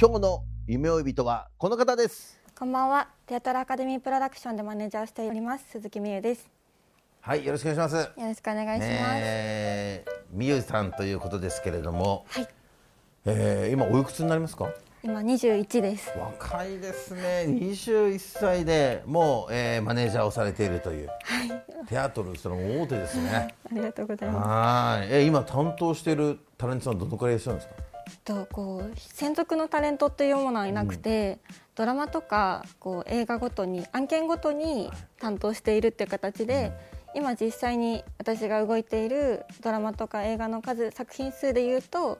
今日の夢追い人はこの方ですこんばんは。テアトルアカデミープロダクションでマネージャーをしております鈴木美優です。はいよろしくお願いしますよろしくお願いします。ねみゆさんということですけれども、はい。えー、今おいくつになりますか？今21です。若いですね21歳でもう、えー、マネージャーをされているという、テアトルその大手ですねありがとうございまはいえ今担当しているタレントさんどのくらいいらっしゃるんですか？す。とこう専属のタレントっていうものはいなくて、ドラマとかこう映画ごとに案件ごとに担当しているっていう形で、今実際に私が動いているドラマとか映画の数作品数でいうと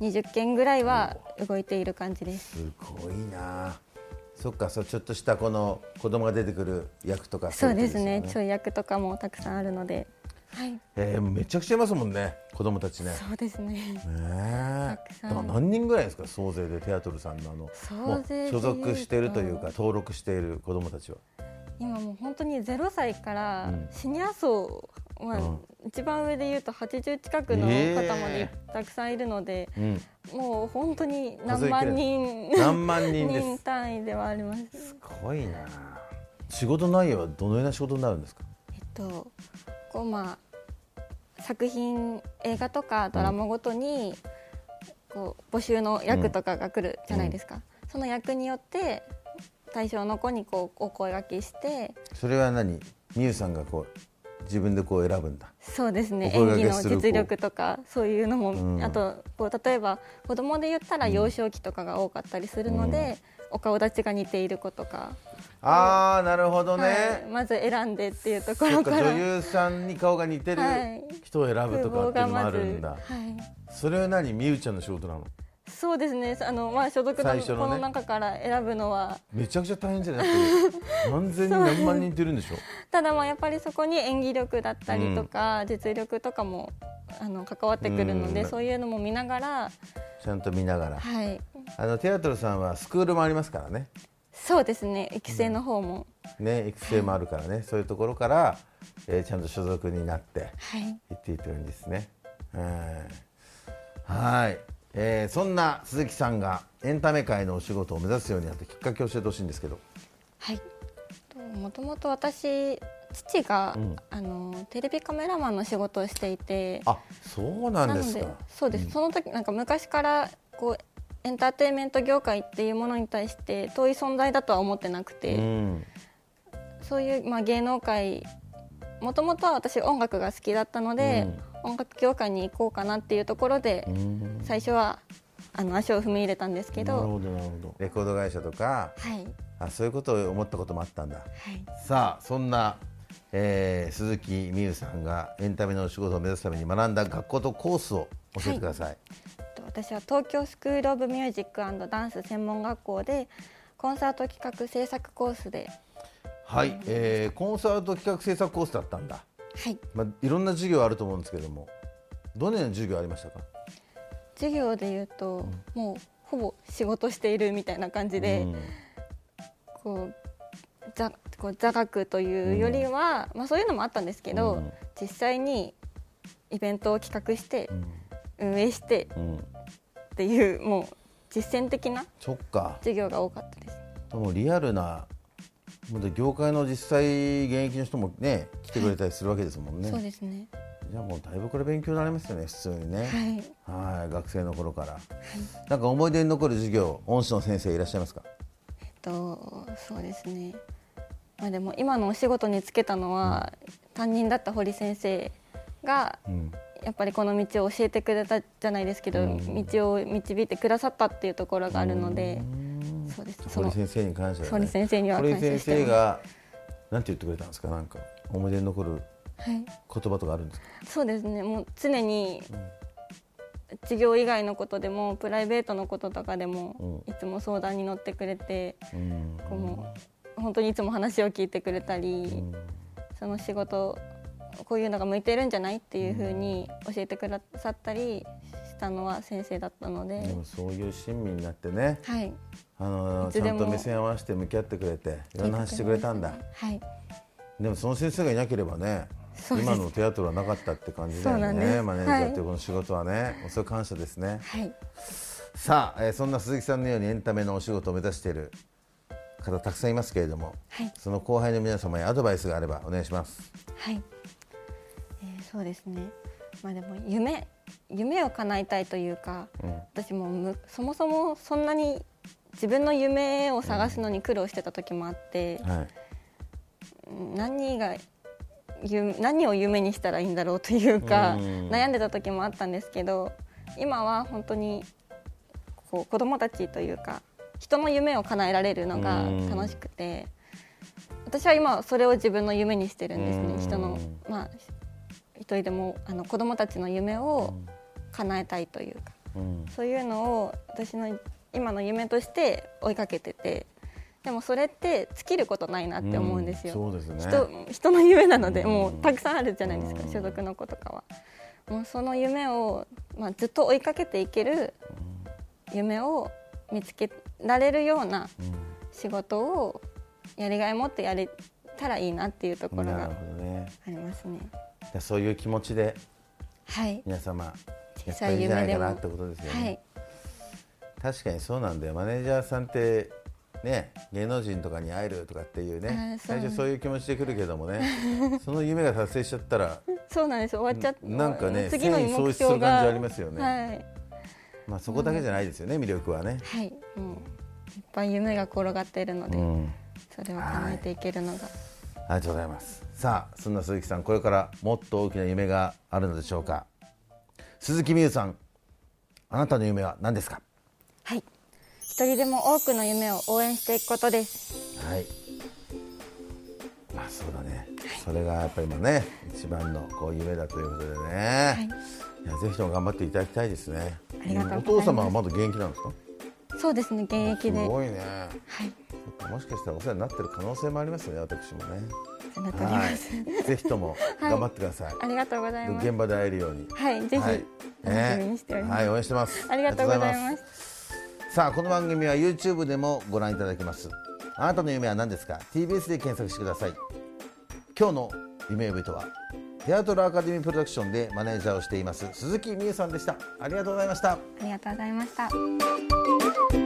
20件ぐらいは動いている感じです。すごいな。そっかそうちょっとしたこの子供が出てくる役とかそうですよね。ちょい役とかもたくさんあるので、はい。えー、めちゃくちゃいますもんね子供たちね。そうですね。ね何人ぐらいですか総勢でテアトルさんのあの所属しているというか登録している子供たちは。今もう本当に0歳からうん。シニア層、まあうん。一番上で言うと80近くのえ方までえたくさんいるので、うん。もう本当に何万人何万人人単位ではあります。すごいな。仕事内容はどのような仕事になるんですか？えっとこうまあ作品映画とかドラマごとに、こう募集の役とかが来るじゃないですか、その役によって対象の子にこうお声掛けしてそれは何？みゆさんがこう自分でこう選ぶんだ。そうですね。演技の実力とかそういうのも、うん。あとこう例えば子供で言ったら幼少期とかが多かったりするので、お顔立ちが似ている子とか、ああなるほどね、はい。まず選んでっていうところから。女優さんに顔が似てるはい。人を選ぶとかっていうのもあるんだ、はい、それは何みゆちゃんの仕事なの？そうですね。あの、まあ、所属のね。この中から選ぶのは。めちゃくちゃ大変じゃない？何千人何万人っているんでしょ？ただまあやっぱりそこに演技力だったりとか、実力とかもあの関わってくるので、うん。そういうのも見ながら、ちゃんと見ながら。はい、あのテアトルさんはスクールもありますからねそうですね。育成の方も、ね育成もあるからね。そういうところから、えーちゃんと所属になってはい、行っていってるんですね。うん。はい、えーそんな鈴木さんがエンタメ界のお仕事を目指すようになったきっかけを教えてほしいんですけど。はい。もともと私父が、うん。あのテレビカメラマンの仕事をしていて、あそうなんですか。なのでそうです、その時なんか昔からこうエンターテインメント業界っていうものに対して遠い存在だとは思ってなくて、うんそういうまあ芸能界もともとは私音楽が好きだったので、音楽業界に行こうかなっていうところで、うん。最初はあの足を踏み入れたんですけど、なるほどなるほど。レコード会社とかはい。あそういうことを思ったこともあったんだ。はい。さあそんな、えー鈴木美優さんがエンタメのお仕事を目指すために学んだ学校とコースを教えてください、と私は東京スクール・オブ・ミュージックダンス専門学校でコンサート企画制作コースで、はい、えーコンサート企画制作コースだったんだ、はい、まあ、いろんな授業あると思うんですけどもどのような授業ありましたか？授業でいうと、もうほぼ仕事しているみたいな感じで、うん。こう座こう座学というよりは、まあ、そういうのもあったんですけど、うん。実際にイベントを企画して、運営してうんっていうもう実践的なそっか。授業が多かったです。もうリアルな業界の実際現役の人もね来てくれたりするわけですもんね、そうですね。じゃあもうだいぶこれ勉強になりますよね普通にね。はい。はい学生の頃から、なんか思い出に残る授業恩師の先生いらっしゃいますか？えっとそうですね。まあでも今のお仕事につけたのは、担任だった堀先生が、んやっぱりこの道を教えてくれたじゃないですけど、道を導いてくださったっていうところがあるので、そうです。その堀先生に関しては、ね、堀先生には堀感謝先生がなんて言ってくれたんですか？なんか思い出に残るはい。言葉とかあるんですか？そうですね。もう常に授業以外のことでもプライベートのこととかでも、いつも相談に乗ってくれて、うん。こうもう本当にいつも話を聞いてくれたり、その仕事こういうのが向いてるんじゃないっていうふうに教えてくださったりしたのは先生だったので、でもそういう親身になってね。はい。あのちゃんと目線合わせて向き合ってくれていろんな話してくれたんだ。はい。でもその先生がいなければね今のテアトルはなかったって感じだよねマネージャーってい。うこの仕事はね、もうそれ感謝ですね。はい。さあ、えーそんな鈴木さんのようにエンタメのお仕事を目指している方たくさんいますけれども、はい。その後輩の皆様へアドバイスがあればお願いします。はい、えーそうですね。まあでも夢夢を叶えたいというか、私もむそもそもそんなに自分の夢を探すのに苦労してた時もあって、はい。何がゆ何を夢にしたらいいんだろうというかうん。悩んでた時もあったんですけど今は本当にこう子供たちというか人の夢を叶えられるのが楽しくて私は今それを自分の夢にしてるんですうん。ね人のまあ一人でもあの子供たちの夢を叶えたいというかうん。そういうのを私の今の夢として追いかけててでもそれって尽きることないなって思うんですよ。そうですね。人人の夢なので、うん。もうたくさんあるじゃないですか、うん。所属の子とかは。もうその夢を、まあ、ずっと追いかけていける夢を見つけられるような仕事をやりがい持ってやれたらいいなっていうところがありますね。そういう気持ちではい、皆様や小ったらいいんじゃないかなってことですよね、はい、確かにそうなんだよ。マネージャーさんってね芸能人とかに会えるとかっていうね。最初そういう気持ちで来るけどもね。その夢が達成しちゃったら。そうなんです。終わっちゃってなんかね次の目失する感じありますよね。はい。まあそこだけじゃないですよね魅力はね、はい、もういっぱい夢が転がっているので、うん、それを叶えていけるのが、ありがとうございますさあそんな鈴木さんこれからもっと大きな夢があるのでしょうか鈴木美優さんあなたの夢は何ですか？はい、一人でも多くの夢を応援していくことです。はい。まあそうだね。それがやっぱり今ね一番のこう夢だということでね。い、やぜひとも頑張っていただきたいですね。お父様はまだ現役なんですか？そうですね、現役すで、ごいね。はい、もしかしたらお世話になってる可能性もありますよね私もね。ありがとうございはます。い。ぜひとも 頑張ってください。ありがとうございます。現場で会えるように。はい、ぜひ、はい。楽しみにしております。はい、応援してます。ありがとうございありがとうございます。さあこの番組は YouTube でもご覧いただけますあなたの夢は何ですか？TBS で検索してください今日の夢追い人はテアトルアカデミープロダクションでマネージャーをしています鈴木美羽さんでしたありがとうございましたありがとうございました。